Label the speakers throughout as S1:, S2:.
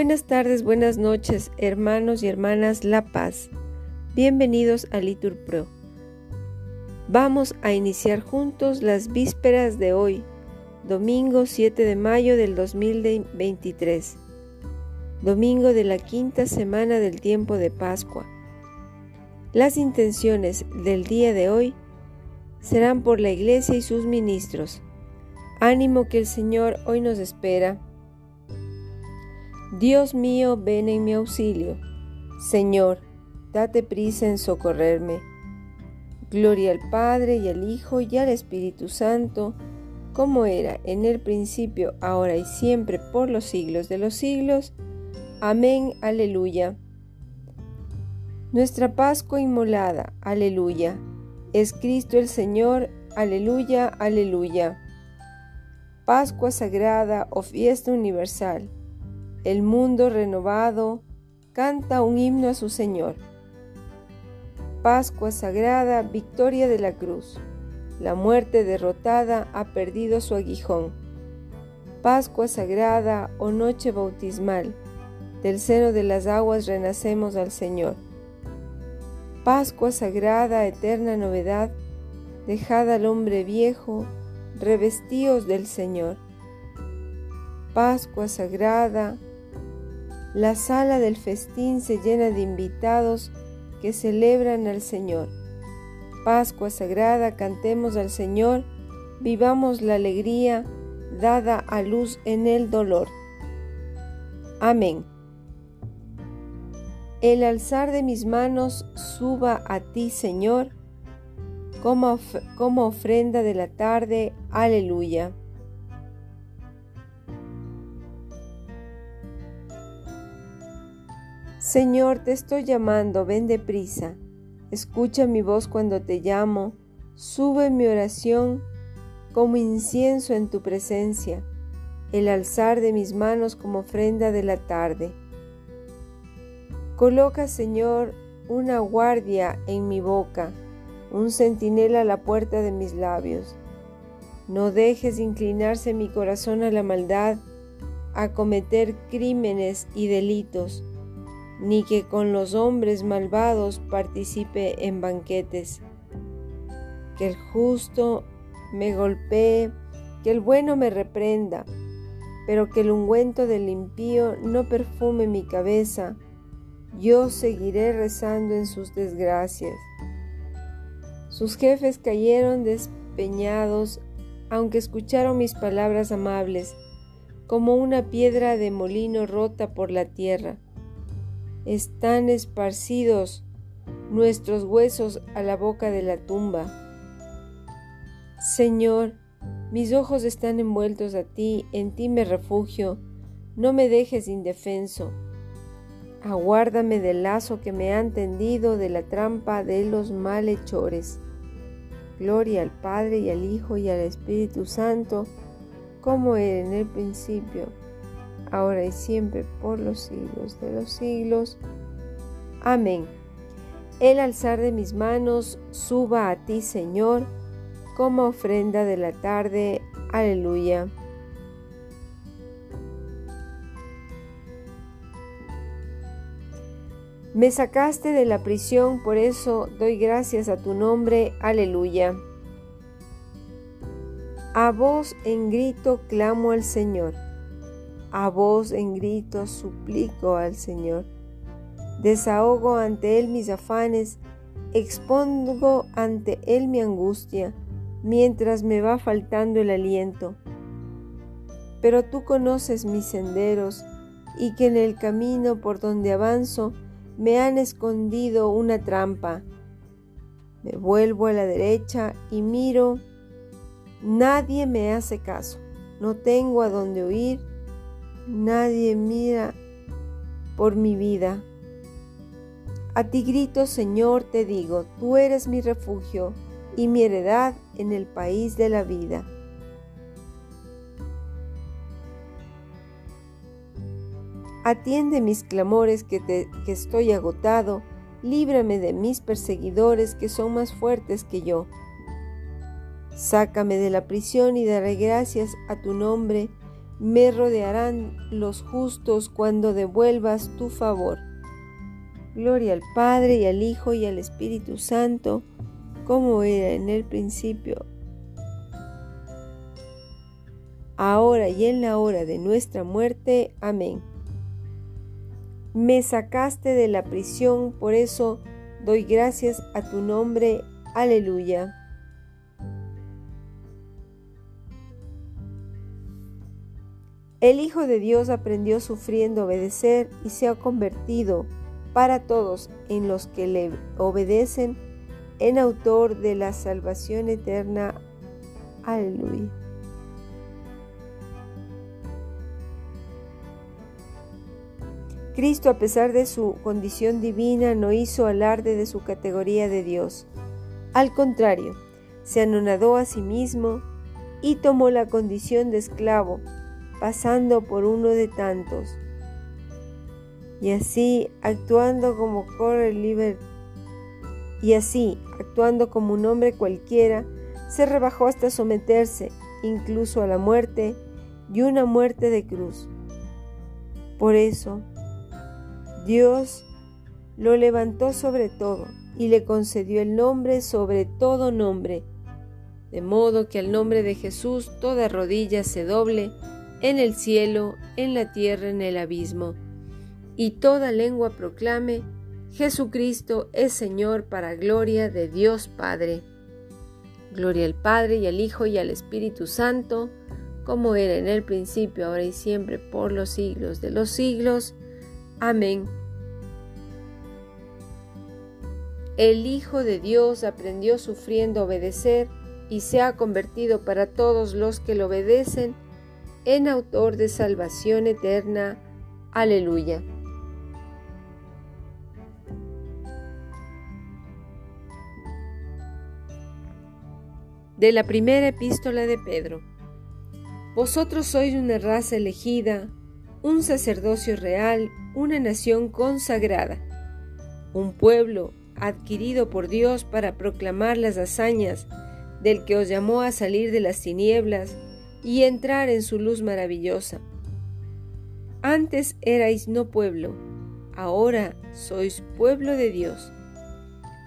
S1: Buenas tardes, buenas noches, hermanos y hermanas La Paz. Bienvenidos a Litur Pro. Vamos a iniciar juntos las vísperas de hoy, domingo 7 de mayo del 2023, domingo de la quinta semana del tiempo de Pascua. Las intenciones del día de hoy serán por la Iglesia y sus ministros. Ánimo que el Señor hoy nos espera. Dios mío, ven en mi auxilio. Señor, date prisa en socorrerme. Gloria al Padre y al Hijo y al Espíritu Santo, como era en el principio, ahora y siempre, por los siglos de los siglos. Amén, aleluya. Nuestra Pascua inmolada, aleluya. Es Cristo el Señor, aleluya, aleluya. Pascua sagrada o fiesta universal. El mundo renovado canta un himno a su Señor. Pascua sagrada, victoria de la cruz. La muerte derrotada ha perdido su aguijón. Pascua sagrada o noche bautismal. Del seno de las aguas renacemos al Señor. Pascua sagrada, eterna novedad, dejad al hombre viejo, revestíos del Señor. Pascua sagrada, la sala del festín se llena de invitados que celebran al Señor. Pascua sagrada, cantemos al Señor, vivamos la alegría dada a luz en el dolor. Amén. El alzar de mis manos suba a ti, Señor, como, como ofrenda de la tarde. Aleluya. Señor, te estoy llamando, ven deprisa. Escucha mi voz cuando te llamo. Sube mi oración como incienso en tu presencia, el alzar de mis manos como ofrenda de la tarde. Coloca, Señor, una guardia en mi boca, un centinela a la puerta de mis labios. No dejes inclinarse mi corazón a la maldad, a cometer crímenes y delitos, ni que con los hombres malvados participe en banquetes. Que el justo me golpee, que el bueno me reprenda, pero que el ungüento del impío no perfume mi cabeza, yo seguiré rezando en sus desgracias. Sus jefes cayeron despeñados, aunque escucharon mis palabras amables, como una piedra de molino rota por la tierra. Están esparcidos nuestros huesos a la boca de la tumba. Señor, mis ojos están envueltos a ti, en ti me refugio, no me dejes indefenso. Aguárdame del lazo que me han tendido, de la trampa de los malhechores. Gloria al Padre y al Hijo y al Espíritu Santo, como era en el principio, ahora y siempre, por los siglos de los siglos. Amén. El alzar de mis manos suba a ti, Señor, como ofrenda de la tarde. Aleluya. Me sacaste de la prisión, por eso doy gracias a tu nombre. Aleluya. A voz en grito clamo al Señor. A voz en grito suplico al Señor. Desahogo ante Él mis afanes, expongo ante Él mi angustia, mientras me va faltando el aliento. Pero tú conoces mis senderos y que en el camino por donde avanzo, me han escondido una trampa. Me vuelvo a la derecha y miro. Nadie me hace caso. No tengo a dónde huir. Nadie mira por mi vida. A ti grito, Señor, te digo, tú eres mi refugio y mi heredad en el país de la vida. Atiende mis clamores que, que estoy agotado, líbrame de mis perseguidores que son más fuertes que yo. Sácame de la prisión y daré gracias a tu nombre me rodearán los justos cuando devuelvas tu favor. Gloria al Padre y al Hijo y al Espíritu Santo, como era en el principio, ahora y en la hora de nuestra muerte. Amén. Me sacaste de la prisión, por eso doy gracias a tu nombre. Aleluya. El Hijo de Dios aprendió sufriendo obedecer y se ha convertido para todos en los que le obedecen en autor de la salvación eterna. Aleluya. Cristo, a pesar de su condición divina, no hizo alarde de su categoría de Dios. Al contrario, se anonadó a sí mismo y tomó la condición de esclavo, pasando por uno de tantos. Y así, actuando como corre liber y así, actuando como un hombre cualquiera, se rebajó hasta someterse incluso a la muerte y una muerte de cruz. Por eso, Dios lo levantó sobre todo y le concedió el nombre sobre todo nombre, de modo que al nombre de Jesús toda rodilla se doble en el cielo, en la tierra, en el abismo, y toda lengua proclame, Jesucristo es Señor para gloria de Dios Padre. Gloria al Padre y al Hijo y al Espíritu Santo, como era en el principio, ahora y siempre, por los siglos de los siglos. Amén. El Hijo de Dios aprendió sufriendo obedecer y se ha convertido para todos los que lo obedecen en autor de salvación eterna. Aleluya. De la primera epístola de Pedro. Vosotros sois una raza elegida, un sacerdocio real, una nación consagrada, un pueblo adquirido por Dios para proclamar las hazañas del que os llamó a salir de las tinieblas y entrar en su luz maravillosa. Antes erais no pueblo, ahora sois pueblo de Dios.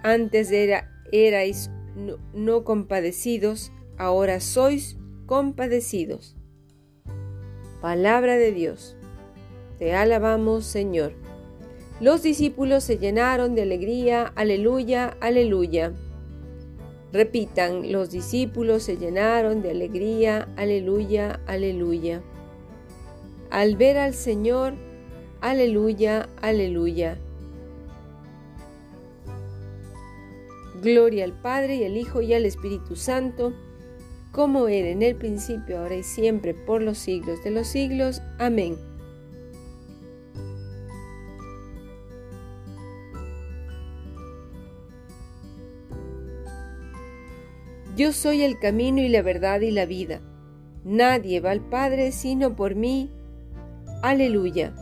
S1: Antes era, erais no, no compadecidos, ahora sois compadecidos. Palabra de Dios. Te alabamos, Señor. Los discípulos se llenaron de alegría, aleluya, aleluya. Repitan, los discípulos se llenaron de alegría, aleluya, aleluya. Al ver al Señor, aleluya, aleluya. Gloria al Padre y al Hijo y al Espíritu Santo, como era en el principio, ahora y siempre, por los siglos de los siglos. Amén. Yo soy el camino y la verdad y la vida. Nadie va al Padre sino por mí. Aleluya.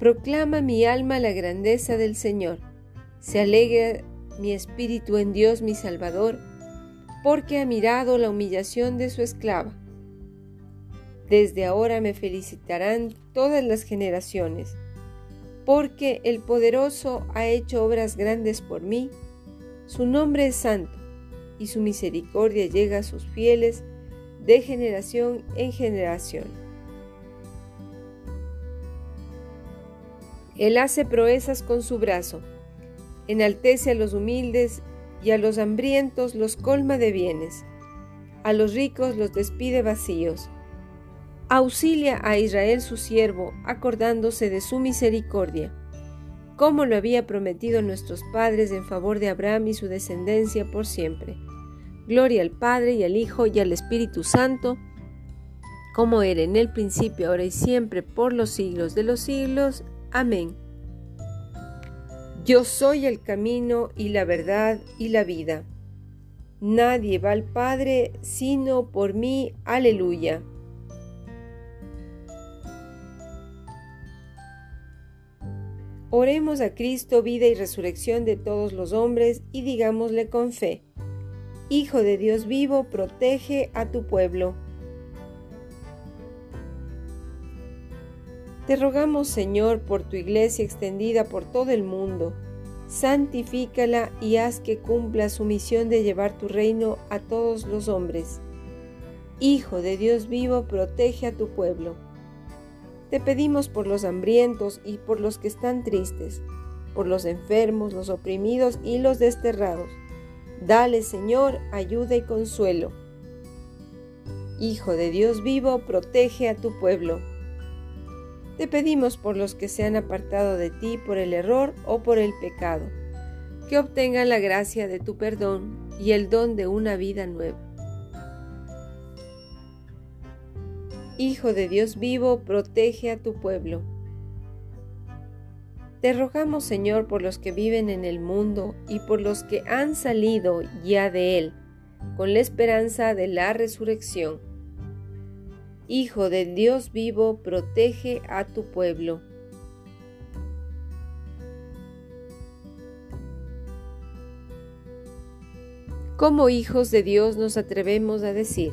S1: Proclama mi alma la grandeza del Señor. Se alegra mi espíritu en Dios mi Salvador, porque ha mirado la humillación de su esclava. Desde ahora me felicitarán todas las generaciones porque el poderoso ha hecho obras grandes por mí. Su nombre es santo, y su misericordia llega a sus fieles de generación en generación. Él hace proezas con su brazo, enaltece a los humildes y a los hambrientos los colma de bienes, a los ricos los despide vacíos auxilia a Israel su siervo, acordándose de su misericordia, como lo había prometido nuestros padres en favor de Abraham y su descendencia por siempre. Gloria al Padre y al Hijo y al Espíritu Santo, como era en el principio, ahora y siempre, por los siglos de los siglos. Amén. Yo soy el camino y la verdad y la vida. Nadie va al Padre sino por mí. Aleluya. Oremos a Cristo, vida y resurrección de todos los hombres, y digámosle con fe, Hijo de Dios vivo, protege a tu pueblo. Te rogamos, Señor, por tu iglesia extendida por todo el mundo. Santifícala y haz que cumpla su misión de llevar tu reino a todos los hombres. Hijo de Dios vivo, protege a tu pueblo. Te pedimos por los hambrientos y por los que están tristes, por los enfermos, los oprimidos y los desterrados. Dale, Señor, ayuda y consuelo. Hijo de Dios vivo, protege a tu pueblo. Te pedimos por los que se han apartado de ti por el error o por el pecado, que obtengan la gracia de tu perdón y el don de una vida nueva. Hijo de Dios vivo, protege a tu pueblo. Te rogamos, Señor, por los que viven en el mundo y por los que han salido ya de él, con la esperanza de la resurrección. Hijo del Dios vivo, protege a tu pueblo. Como hijos de Dios nos atrevemos a decir,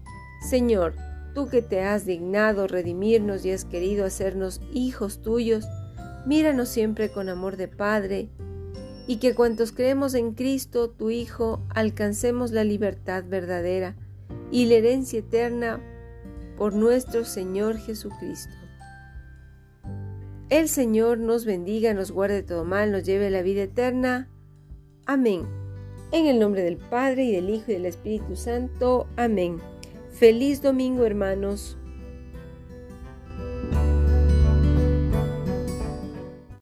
S1: Señor, tú que te has dignado redimirnos y has querido hacernos hijos tuyos, míranos siempre con amor de Padre, y que cuantos creemos en Cristo, tu Hijo, alcancemos la libertad verdadera y la herencia eterna por nuestro Señor Jesucristo. El Señor nos bendiga, nos guarde todo mal, nos lleve a la vida eterna. Amén. En el nombre del Padre y del Hijo y del Espíritu Santo. Amén. Feliz domingo hermanos.